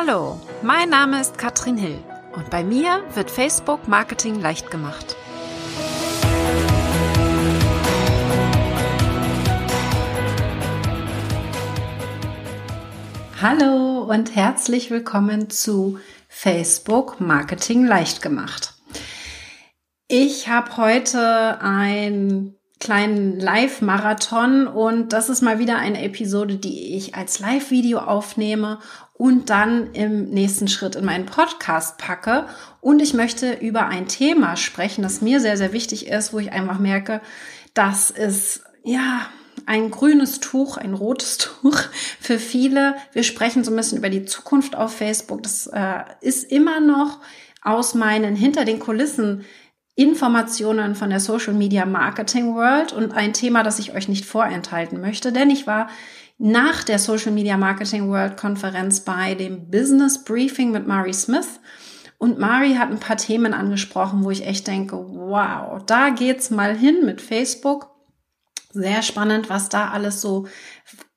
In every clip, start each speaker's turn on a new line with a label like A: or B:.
A: Hallo, mein Name ist Katrin Hill und bei mir wird Facebook Marketing leicht gemacht. Hallo und herzlich willkommen zu Facebook Marketing leicht gemacht. Ich habe heute ein kleinen Live-Marathon und das ist mal wieder eine Episode, die ich als Live-Video aufnehme und dann im nächsten Schritt in meinen Podcast packe. Und ich möchte über ein Thema sprechen, das mir sehr, sehr wichtig ist, wo ich einfach merke, dass es, ja, ein grünes Tuch, ein rotes Tuch für viele. Wir sprechen so ein bisschen über die Zukunft auf Facebook. Das äh, ist immer noch aus meinen hinter den Kulissen Informationen von der Social Media Marketing World und ein Thema, das ich euch nicht vorenthalten möchte, denn ich war nach der Social Media Marketing World Konferenz bei dem Business Briefing mit Mari Smith. Und Mari hat ein paar Themen angesprochen, wo ich echt denke, wow, da geht's mal hin mit Facebook. Sehr spannend, was da alles so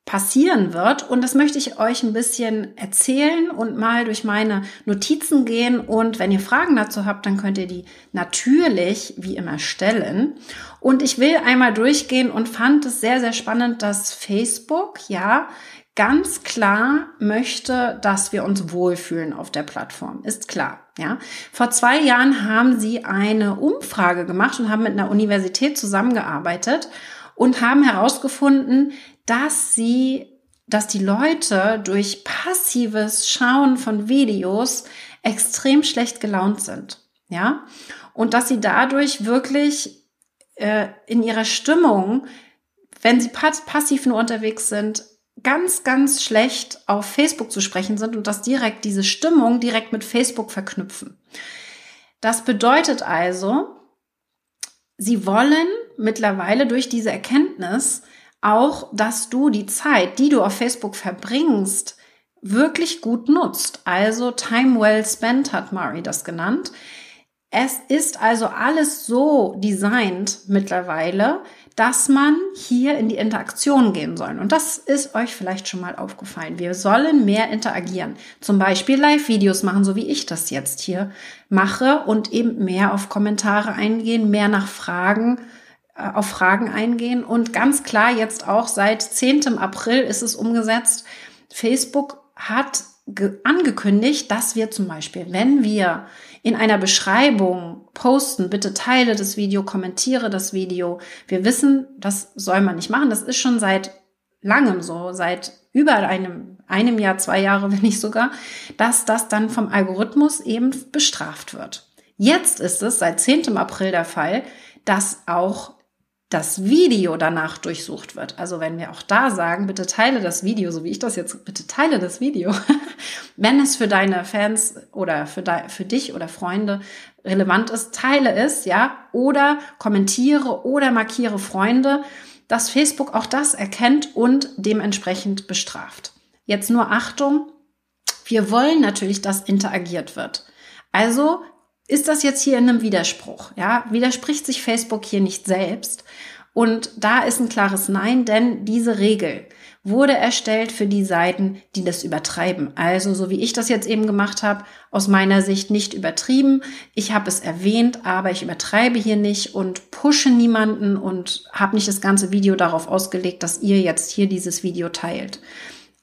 A: passieren wird. Und das möchte ich euch ein bisschen erzählen und mal durch meine Notizen gehen. Und wenn ihr Fragen dazu habt, dann könnt ihr die natürlich wie immer stellen. Und ich will einmal durchgehen und fand es sehr, sehr spannend, dass Facebook ja ganz klar möchte, dass wir uns wohlfühlen auf der Plattform. Ist klar, ja. Vor zwei Jahren haben sie eine Umfrage gemacht und haben mit einer Universität zusammengearbeitet und haben herausgefunden, dass sie, dass die Leute durch passives Schauen von Videos extrem schlecht gelaunt sind. Ja, und dass sie dadurch wirklich äh, in ihrer Stimmung, wenn sie passiv nur unterwegs sind, ganz, ganz schlecht auf Facebook zu sprechen sind und das direkt, diese Stimmung direkt mit Facebook verknüpfen. Das bedeutet also, sie wollen mittlerweile durch diese Erkenntnis auch, dass du die Zeit, die du auf Facebook verbringst, wirklich gut nutzt. Also time well spent hat Mari das genannt. Es ist also alles so designt mittlerweile, dass man hier in die Interaktion gehen soll. Und das ist euch vielleicht schon mal aufgefallen. Wir sollen mehr interagieren. Zum Beispiel Live-Videos machen, so wie ich das jetzt hier mache und eben mehr auf Kommentare eingehen, mehr nach Fragen äh, auf Fragen eingehen. Und ganz klar, jetzt auch seit 10. April ist es umgesetzt. Facebook hat angekündigt, dass wir zum Beispiel, wenn wir in einer Beschreibung posten, bitte teile das Video, kommentiere das Video. Wir wissen, das soll man nicht machen. Das ist schon seit langem so, seit über einem, einem Jahr, zwei Jahre, wenn nicht sogar, dass das dann vom Algorithmus eben bestraft wird. Jetzt ist es seit 10. April der Fall, dass auch das Video danach durchsucht wird. Also wenn wir auch da sagen, bitte teile das Video, so wie ich das jetzt, bitte teile das Video, wenn es für deine Fans oder für, de, für dich oder Freunde relevant ist, teile es, ja, oder kommentiere oder markiere Freunde, dass Facebook auch das erkennt und dementsprechend bestraft. Jetzt nur Achtung, wir wollen natürlich, dass interagiert wird. Also ist das jetzt hier in einem Widerspruch? Ja, widerspricht sich Facebook hier nicht selbst? Und da ist ein klares Nein, denn diese Regel wurde erstellt für die Seiten, die das übertreiben. Also so wie ich das jetzt eben gemacht habe, aus meiner Sicht nicht übertrieben. Ich habe es erwähnt, aber ich übertreibe hier nicht und pushe niemanden und habe nicht das ganze Video darauf ausgelegt, dass ihr jetzt hier dieses Video teilt.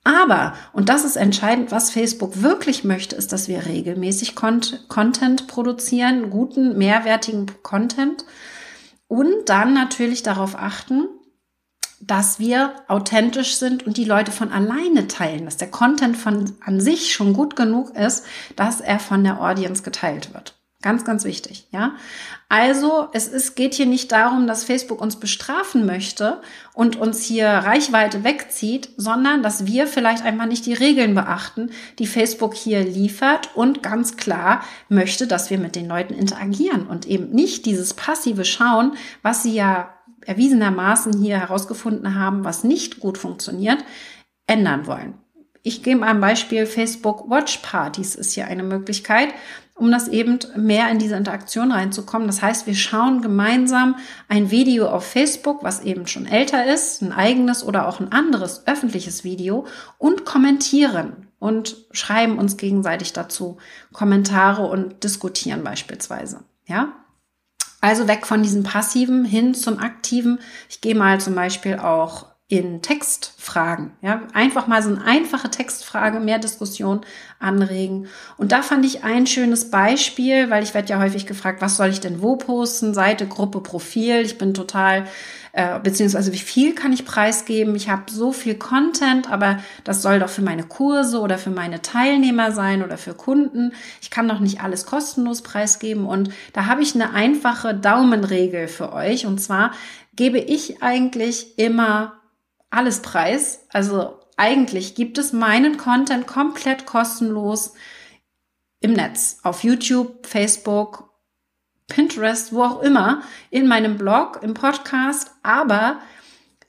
A: Aber, und das ist entscheidend, was Facebook wirklich möchte, ist, dass wir regelmäßig Content produzieren, guten, mehrwertigen Content und dann natürlich darauf achten, dass wir authentisch sind und die Leute von alleine teilen, dass der Content von an sich schon gut genug ist, dass er von der Audience geteilt wird. Ganz, ganz wichtig, ja. Also, es ist, geht hier nicht darum, dass Facebook uns bestrafen möchte und uns hier Reichweite wegzieht, sondern dass wir vielleicht einmal nicht die Regeln beachten, die Facebook hier liefert und ganz klar möchte, dass wir mit den Leuten interagieren und eben nicht dieses passive Schauen, was sie ja erwiesenermaßen hier herausgefunden haben, was nicht gut funktioniert, ändern wollen. Ich gebe ein Beispiel, Facebook Watch Partys ist hier eine Möglichkeit, um das eben mehr in diese Interaktion reinzukommen. Das heißt, wir schauen gemeinsam ein Video auf Facebook, was eben schon älter ist, ein eigenes oder auch ein anderes öffentliches Video und kommentieren. und schreiben uns gegenseitig dazu Kommentare und diskutieren beispielsweise. Ja, also weg von diesem passiven hin zum aktiven. Ich gehe mal zum Beispiel auch in Textfragen. Ja, einfach mal so eine einfache Textfrage, mehr Diskussion anregen. Und da fand ich ein schönes Beispiel, weil ich werde ja häufig gefragt, was soll ich denn wo posten? Seite, Gruppe, Profil. Ich bin total, äh, beziehungsweise wie viel kann ich preisgeben? Ich habe so viel Content, aber das soll doch für meine Kurse oder für meine Teilnehmer sein oder für Kunden. Ich kann doch nicht alles kostenlos preisgeben. Und da habe ich eine einfache Daumenregel für euch. Und zwar gebe ich eigentlich immer alles preis. Also eigentlich gibt es meinen Content komplett kostenlos im Netz, auf YouTube, Facebook, Pinterest, wo auch immer, in meinem Blog, im Podcast, aber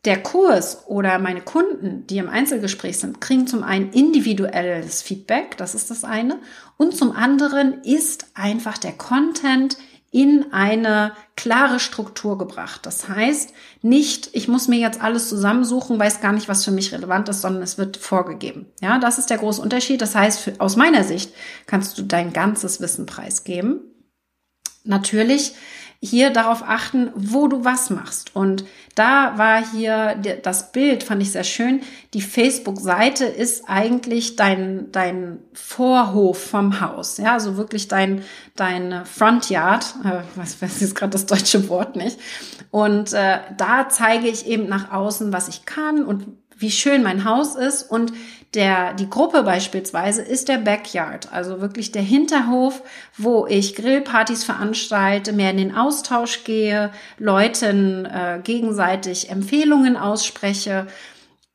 A: der Kurs oder meine Kunden, die im Einzelgespräch sind, kriegen zum einen individuelles Feedback, das ist das eine, und zum anderen ist einfach der Content in eine klare Struktur gebracht. Das heißt, nicht, ich muss mir jetzt alles zusammensuchen, weiß gar nicht, was für mich relevant ist, sondern es wird vorgegeben. Ja, das ist der große Unterschied. Das heißt, für, aus meiner Sicht kannst du dein ganzes Wissen preisgeben. Natürlich hier darauf achten, wo du was machst. Und da war hier das Bild, fand ich sehr schön. Die Facebook-Seite ist eigentlich dein, dein Vorhof vom Haus. Ja, also wirklich dein, dein Frontyard. Äh, was weiß jetzt gerade das deutsche Wort nicht. Und äh, da zeige ich eben nach außen, was ich kann und wie schön mein Haus ist und der, die Gruppe beispielsweise ist der Backyard, also wirklich der Hinterhof, wo ich Grillpartys veranstalte, mehr in den Austausch gehe, Leuten äh, gegenseitig Empfehlungen ausspreche,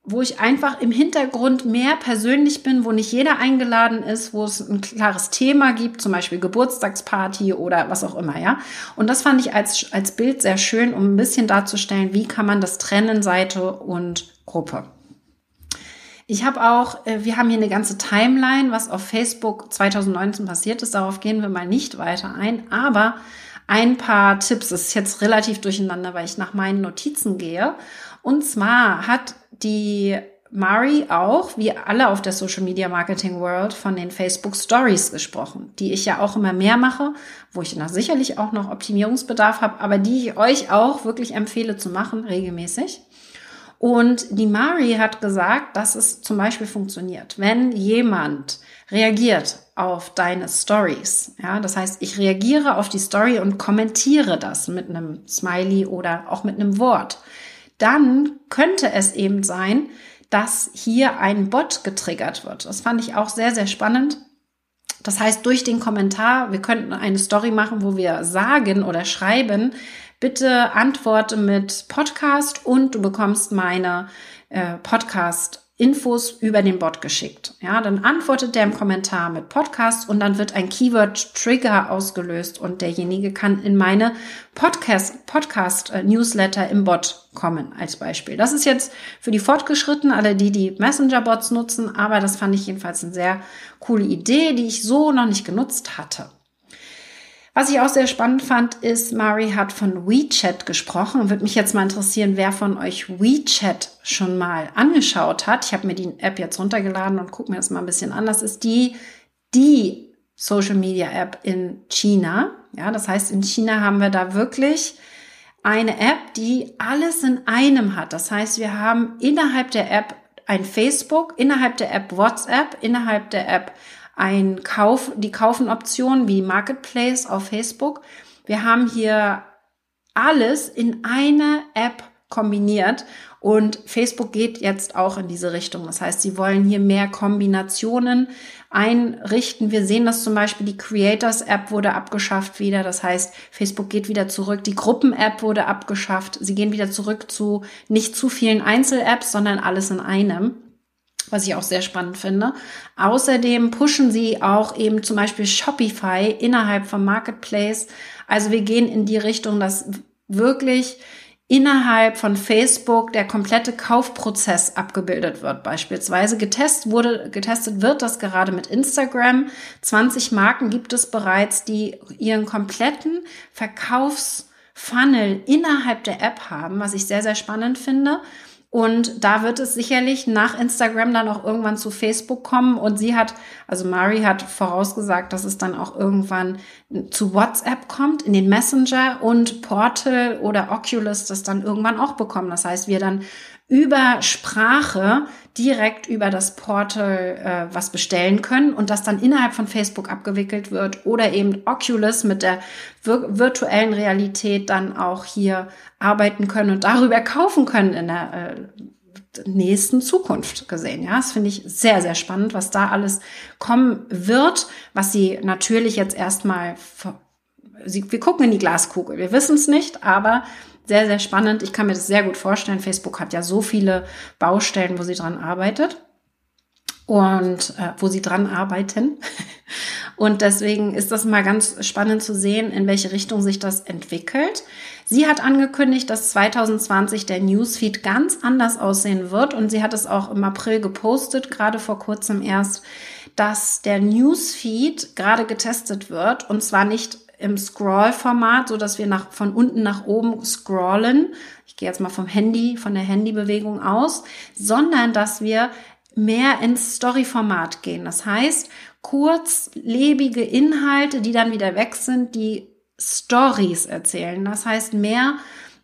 A: wo ich einfach im Hintergrund mehr persönlich bin, wo nicht jeder eingeladen ist, wo es ein klares Thema gibt, zum Beispiel Geburtstagsparty oder was auch immer, ja. Und das fand ich als, als Bild sehr schön, um ein bisschen darzustellen, wie kann man das trennen, Seite und Gruppe. Ich habe auch, äh, wir haben hier eine ganze Timeline, was auf Facebook 2019 passiert ist. Darauf gehen wir mal nicht weiter ein. Aber ein paar Tipps. Es ist jetzt relativ durcheinander, weil ich nach meinen Notizen gehe. Und zwar hat die Mari auch, wie alle auf der Social Media Marketing World, von den Facebook Stories gesprochen, die ich ja auch immer mehr mache, wo ich noch sicherlich auch noch Optimierungsbedarf habe, aber die ich euch auch wirklich empfehle zu machen, regelmäßig. Und die Mari hat gesagt, dass es zum Beispiel funktioniert, wenn jemand reagiert auf deine Stories. Ja, das heißt, ich reagiere auf die Story und kommentiere das mit einem Smiley oder auch mit einem Wort. Dann könnte es eben sein, dass hier ein Bot getriggert wird. Das fand ich auch sehr, sehr spannend. Das heißt, durch den Kommentar, wir könnten eine Story machen, wo wir sagen oder schreiben, bitte antworte mit Podcast und du bekommst meine äh, Podcast Infos über den Bot geschickt. Ja, dann antwortet der im Kommentar mit Podcast und dann wird ein Keyword Trigger ausgelöst und derjenige kann in meine Podcast Podcast Newsletter im Bot kommen als Beispiel. Das ist jetzt für die Fortgeschrittenen, alle die die Messenger Bots nutzen, aber das fand ich jedenfalls eine sehr coole Idee, die ich so noch nicht genutzt hatte. Was ich auch sehr spannend fand, ist, Mari hat von WeChat gesprochen und würde mich jetzt mal interessieren, wer von euch WeChat schon mal angeschaut hat. Ich habe mir die App jetzt runtergeladen und gucke mir das mal ein bisschen an. Das ist die, die Social Media App in China. Ja, das heißt, in China haben wir da wirklich eine App, die alles in einem hat. Das heißt, wir haben innerhalb der App ein Facebook, innerhalb der App WhatsApp, innerhalb der App ein Kauf, die Kaufenoption wie Marketplace auf Facebook. Wir haben hier alles in eine App kombiniert und Facebook geht jetzt auch in diese Richtung. Das heißt, sie wollen hier mehr Kombinationen einrichten. Wir sehen das zum Beispiel, die Creators App wurde abgeschafft wieder. Das heißt, Facebook geht wieder zurück. Die Gruppen App wurde abgeschafft. Sie gehen wieder zurück zu nicht zu vielen Einzel-Apps, sondern alles in einem was ich auch sehr spannend finde. Außerdem pushen sie auch eben zum Beispiel Shopify innerhalb vom Marketplace. Also wir gehen in die Richtung, dass wirklich innerhalb von Facebook der komplette Kaufprozess abgebildet wird. Beispielsweise getestet wurde, getestet wird das gerade mit Instagram. 20 Marken gibt es bereits, die ihren kompletten Verkaufsfunnel innerhalb der App haben, was ich sehr, sehr spannend finde. Und da wird es sicherlich nach Instagram dann auch irgendwann zu Facebook kommen. Und sie hat, also Mari hat vorausgesagt, dass es dann auch irgendwann zu WhatsApp kommt, in den Messenger und Portal oder Oculus das dann irgendwann auch bekommen. Das heißt, wir dann über Sprache direkt über das Portal äh, was bestellen können und das dann innerhalb von Facebook abgewickelt wird oder eben Oculus mit der vir virtuellen Realität dann auch hier arbeiten können und darüber kaufen können in der äh, nächsten Zukunft gesehen. Ja, das finde ich sehr, sehr spannend, was da alles kommen wird, was sie natürlich jetzt erstmal, wir gucken in die Glaskugel, wir wissen es nicht, aber sehr, sehr spannend. Ich kann mir das sehr gut vorstellen. Facebook hat ja so viele Baustellen, wo sie dran arbeitet und äh, wo sie dran arbeiten. Und deswegen ist das mal ganz spannend zu sehen, in welche Richtung sich das entwickelt. Sie hat angekündigt, dass 2020 der Newsfeed ganz anders aussehen wird und sie hat es auch im April gepostet, gerade vor kurzem erst, dass der Newsfeed gerade getestet wird und zwar nicht im Scroll-Format, so dass wir nach, von unten nach oben scrollen. Ich gehe jetzt mal vom Handy, von der Handybewegung aus, sondern dass wir mehr ins Story-Format gehen. Das heißt, kurzlebige Inhalte, die dann wieder weg sind, die Stories erzählen. Das heißt, mehr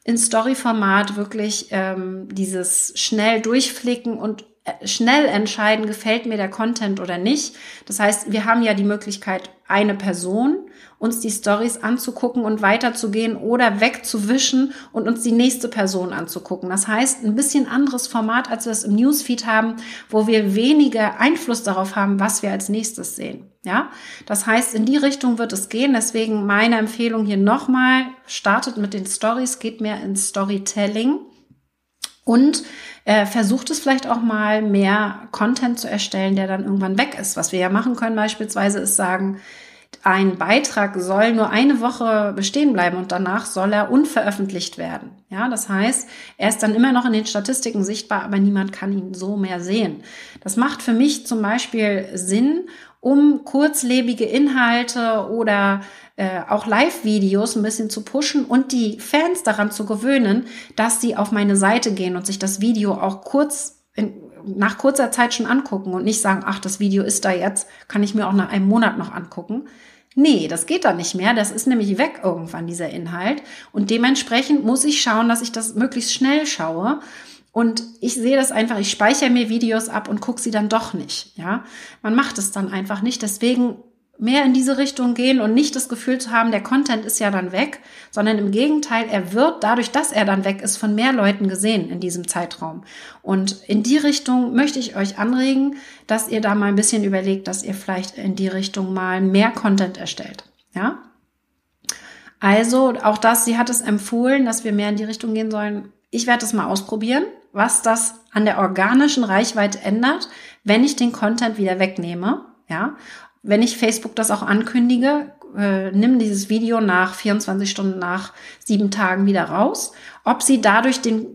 A: in Story-Format wirklich ähm, dieses schnell durchflicken und schnell entscheiden, gefällt mir der Content oder nicht. Das heißt, wir haben ja die Möglichkeit, eine Person uns die Stories anzugucken und weiterzugehen oder wegzuwischen und uns die nächste Person anzugucken. Das heißt, ein bisschen anderes Format, als wir es im Newsfeed haben, wo wir weniger Einfluss darauf haben, was wir als nächstes sehen. Ja, das heißt, in die Richtung wird es gehen. Deswegen meine Empfehlung hier nochmal, startet mit den Stories, geht mehr ins Storytelling und äh, versucht es vielleicht auch mal mehr Content zu erstellen, der dann irgendwann weg ist. Was wir ja machen können beispielsweise ist sagen, ein Beitrag soll nur eine Woche bestehen bleiben und danach soll er unveröffentlicht werden. Ja, das heißt, er ist dann immer noch in den Statistiken sichtbar, aber niemand kann ihn so mehr sehen. Das macht für mich zum Beispiel Sinn, um kurzlebige Inhalte oder äh, auch Live-Videos ein bisschen zu pushen und die Fans daran zu gewöhnen, dass sie auf meine Seite gehen und sich das Video auch kurz in, nach kurzer Zeit schon angucken und nicht sagen, ach, das Video ist da jetzt, kann ich mir auch nach einem Monat noch angucken. Nee, das geht dann nicht mehr. Das ist nämlich weg irgendwann, dieser Inhalt. Und dementsprechend muss ich schauen, dass ich das möglichst schnell schaue. Und ich sehe das einfach, ich speichere mir Videos ab und gucke sie dann doch nicht. Ja, man macht es dann einfach nicht. Deswegen mehr in diese Richtung gehen und nicht das Gefühl zu haben, der Content ist ja dann weg, sondern im Gegenteil, er wird dadurch, dass er dann weg ist, von mehr Leuten gesehen in diesem Zeitraum. Und in die Richtung möchte ich euch anregen, dass ihr da mal ein bisschen überlegt, dass ihr vielleicht in die Richtung mal mehr Content erstellt. Ja? Also auch das, sie hat es empfohlen, dass wir mehr in die Richtung gehen sollen. Ich werde es mal ausprobieren, was das an der organischen Reichweite ändert, wenn ich den Content wieder wegnehme. Ja, wenn ich Facebook das auch ankündige, äh, nimm dieses Video nach 24 Stunden nach sieben Tagen wieder raus. Ob sie dadurch den,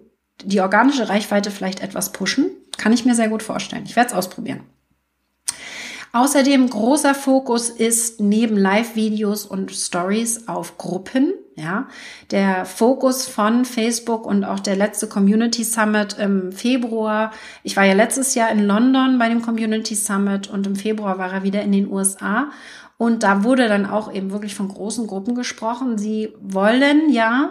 A: die organische Reichweite vielleicht etwas pushen, kann ich mir sehr gut vorstellen. Ich werde es ausprobieren. Außerdem großer Fokus ist neben Live-Videos und Stories auf Gruppen. Ja, der Fokus von Facebook und auch der letzte Community Summit im Februar. Ich war ja letztes Jahr in London bei dem Community Summit und im Februar war er wieder in den USA. Und da wurde dann auch eben wirklich von großen Gruppen gesprochen. Sie wollen ja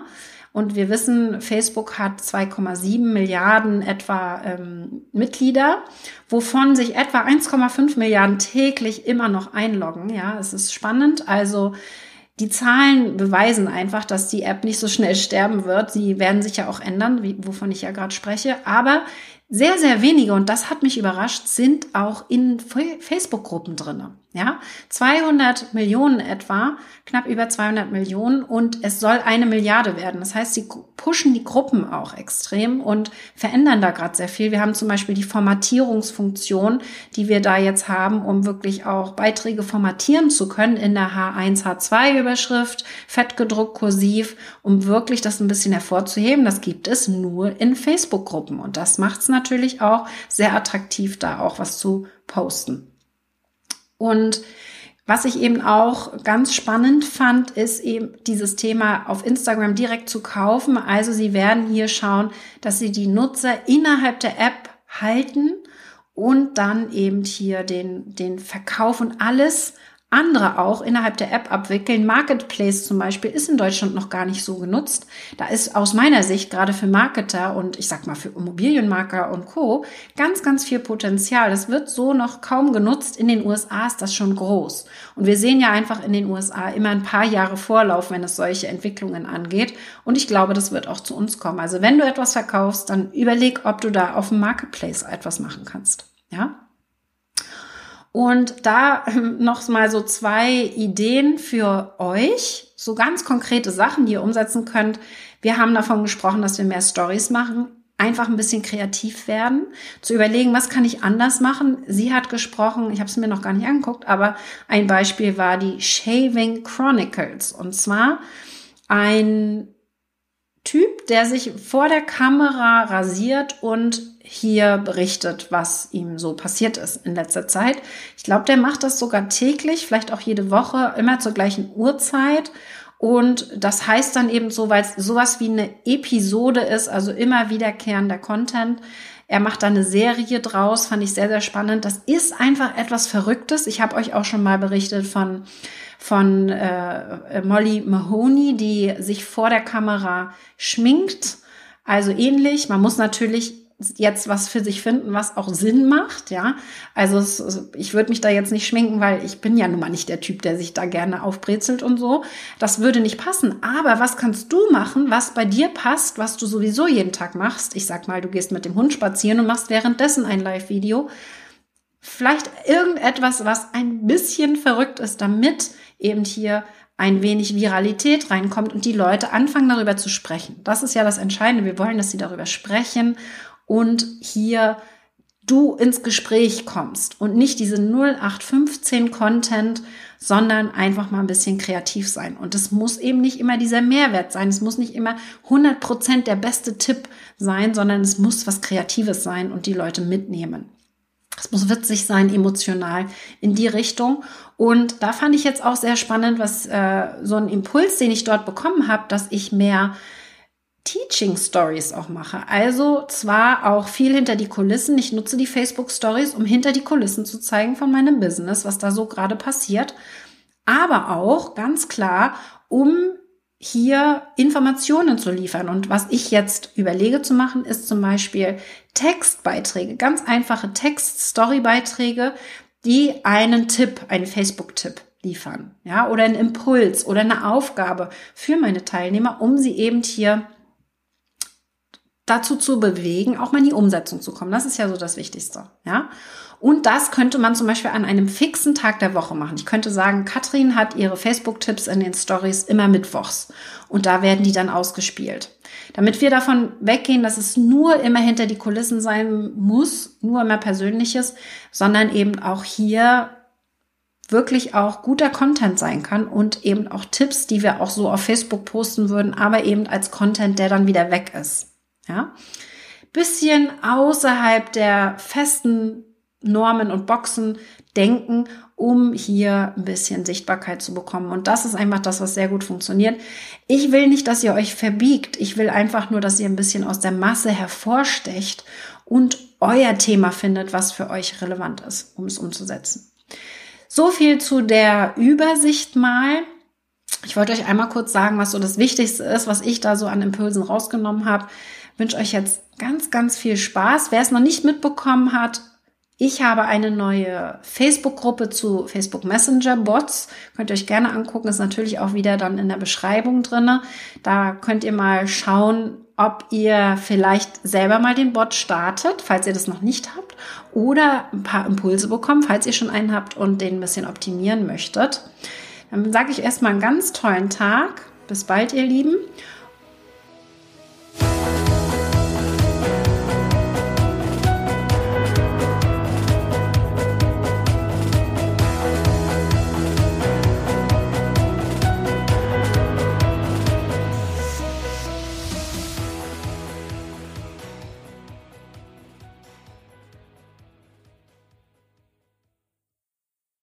A: und wir wissen, Facebook hat 2,7 Milliarden etwa ähm, Mitglieder, wovon sich etwa 1,5 Milliarden täglich immer noch einloggen. Ja, es ist spannend. Also die Zahlen beweisen einfach, dass die App nicht so schnell sterben wird. Sie werden sich ja auch ändern, wie, wovon ich ja gerade spreche. Aber sehr, sehr wenige, und das hat mich überrascht, sind auch in Facebook-Gruppen drinne. Ja, 200 Millionen etwa, knapp über 200 Millionen und es soll eine Milliarde werden. Das heißt, sie pushen die Gruppen auch extrem und verändern da gerade sehr viel. Wir haben zum Beispiel die Formatierungsfunktion, die wir da jetzt haben, um wirklich auch Beiträge formatieren zu können in der H1, H2 Überschrift, fettgedruckt, kursiv, um wirklich das ein bisschen hervorzuheben. Das gibt es nur in Facebook-Gruppen und das macht es natürlich auch sehr attraktiv, da auch was zu posten. Und Was ich eben auch ganz spannend fand, ist eben dieses Thema auf Instagram direkt zu kaufen. Also Sie werden hier schauen, dass Sie die Nutzer innerhalb der App halten und dann eben hier den, den Verkauf und alles andere auch innerhalb der App abwickeln. Marketplace zum Beispiel ist in Deutschland noch gar nicht so genutzt. Da ist aus meiner Sicht gerade für Marketer und ich sag mal für Immobilienmarker und Co. ganz, ganz viel Potenzial. Das wird so noch kaum genutzt. In den USA ist das schon groß. Und wir sehen ja einfach in den USA immer ein paar Jahre Vorlauf, wenn es solche Entwicklungen angeht. Und ich glaube, das wird auch zu uns kommen. Also wenn du etwas verkaufst, dann überleg, ob du da auf dem Marketplace etwas machen kannst. Ja? Und da ähm, noch mal so zwei Ideen für euch, so ganz konkrete Sachen, die ihr umsetzen könnt. Wir haben davon gesprochen, dass wir mehr Stories machen, einfach ein bisschen kreativ werden, zu überlegen, was kann ich anders machen. Sie hat gesprochen, ich habe es mir noch gar nicht angeguckt, aber ein Beispiel war die Shaving Chronicles und zwar ein Typ, der sich vor der Kamera rasiert und hier berichtet, was ihm so passiert ist in letzter Zeit. Ich glaube, der macht das sogar täglich, vielleicht auch jede Woche, immer zur gleichen Uhrzeit. Und das heißt dann eben so, weil es sowas wie eine Episode ist, also immer wiederkehrender Content. Er macht da eine Serie draus, fand ich sehr, sehr spannend. Das ist einfach etwas Verrücktes. Ich habe euch auch schon mal berichtet von von äh, Molly Mahoney, die sich vor der Kamera schminkt. Also ähnlich. Man muss natürlich jetzt was für sich finden, was auch Sinn macht, ja. Also es, ich würde mich da jetzt nicht schminken, weil ich bin ja nun mal nicht der Typ, der sich da gerne aufbrezelt und so. Das würde nicht passen. Aber was kannst du machen, was bei dir passt, was du sowieso jeden Tag machst? Ich sag mal, du gehst mit dem Hund spazieren und machst währenddessen ein Live-Video. Vielleicht irgendetwas, was ein bisschen verrückt ist, damit eben hier ein wenig Viralität reinkommt und die Leute anfangen darüber zu sprechen. Das ist ja das Entscheidende. Wir wollen, dass sie darüber sprechen und hier du ins Gespräch kommst und nicht diese 0815 Content, sondern einfach mal ein bisschen kreativ sein. Und es muss eben nicht immer dieser Mehrwert sein. Es muss nicht immer 100 Prozent der beste Tipp sein, sondern es muss was Kreatives sein und die Leute mitnehmen. Es muss witzig sein, emotional in die Richtung. Und da fand ich jetzt auch sehr spannend, was äh, so ein Impuls, den ich dort bekommen habe, dass ich mehr Teaching Stories auch mache. Also zwar auch viel hinter die Kulissen. Ich nutze die Facebook Stories, um hinter die Kulissen zu zeigen von meinem Business, was da so gerade passiert. Aber auch ganz klar, um hier Informationen zu liefern. Und was ich jetzt überlege zu machen, ist zum Beispiel Textbeiträge, ganz einfache Text-Story-Beiträge, die einen Tipp, einen Facebook-Tipp liefern, ja, oder einen Impuls oder eine Aufgabe für meine Teilnehmer, um sie eben hier dazu zu bewegen, auch mal in die Umsetzung zu kommen. Das ist ja so das Wichtigste, ja. Und das könnte man zum Beispiel an einem fixen Tag der Woche machen. Ich könnte sagen, Katrin hat ihre Facebook-Tipps in den Stories immer mittwochs und da werden die dann ausgespielt. Damit wir davon weggehen, dass es nur immer hinter die Kulissen sein muss, nur immer Persönliches, sondern eben auch hier wirklich auch guter Content sein kann und eben auch Tipps, die wir auch so auf Facebook posten würden, aber eben als Content, der dann wieder weg ist. Ja? Bisschen außerhalb der festen Normen und Boxen denken, um hier ein bisschen Sichtbarkeit zu bekommen. Und das ist einfach das, was sehr gut funktioniert. Ich will nicht, dass ihr euch verbiegt. Ich will einfach nur, dass ihr ein bisschen aus der Masse hervorstecht und euer Thema findet, was für euch relevant ist, um es umzusetzen. So viel zu der Übersicht mal. Ich wollte euch einmal kurz sagen, was so das Wichtigste ist, was ich da so an Impulsen rausgenommen habe wünsche euch jetzt ganz, ganz viel Spaß. Wer es noch nicht mitbekommen hat, ich habe eine neue Facebook-Gruppe zu Facebook Messenger Bots. Könnt ihr euch gerne angucken, ist natürlich auch wieder dann in der Beschreibung drinne. Da könnt ihr mal schauen, ob ihr vielleicht selber mal den Bot startet, falls ihr das noch nicht habt, oder ein paar Impulse bekommt, falls ihr schon einen habt und den ein bisschen optimieren möchtet. Dann sage ich erstmal einen ganz tollen Tag. Bis bald, ihr Lieben.